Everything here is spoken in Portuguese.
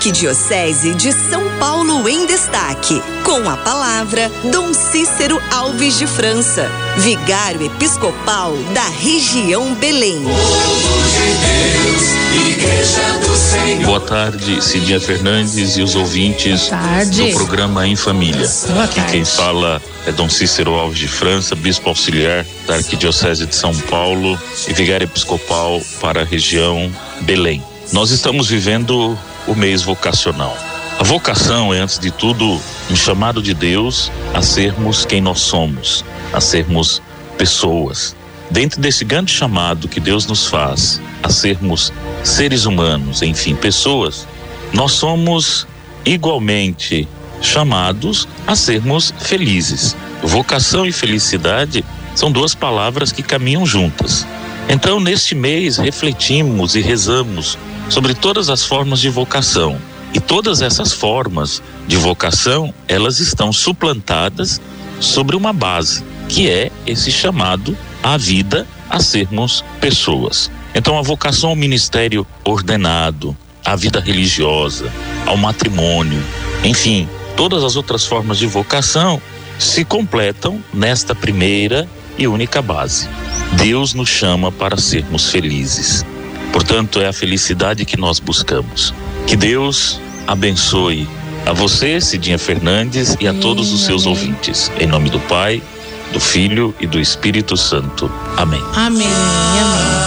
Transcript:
Arquidiocese de São Paulo em Destaque. Com a palavra, Dom Cícero Alves de França, vigário episcopal da região Belém. Boa tarde, Cidinha Fernandes e os ouvintes do programa Em Família. Aqui quem fala é Dom Cícero Alves de França, bispo auxiliar da Arquidiocese de São Paulo e vigário episcopal para a região Belém. Nós estamos vivendo o mês vocacional. A vocação é, antes de tudo, um chamado de Deus a sermos quem nós somos, a sermos pessoas. Dentro desse grande chamado que Deus nos faz a sermos seres humanos, enfim, pessoas, nós somos igualmente chamados a sermos felizes. Vocação e felicidade são duas palavras que caminham juntas. Então, neste mês, refletimos e rezamos sobre todas as formas de vocação. E todas essas formas de vocação, elas estão suplantadas sobre uma base, que é esse chamado à vida a sermos pessoas. Então a vocação ao ministério ordenado, à vida religiosa, ao matrimônio, enfim, todas as outras formas de vocação se completam nesta primeira e única base. Deus nos chama para sermos felizes. Portanto, é a felicidade que nós buscamos. Que Deus abençoe a você, Cidinha Fernandes, e a todos os seus ouvintes. Em nome do Pai, do Filho e do Espírito Santo. Amém. Amém. Amém.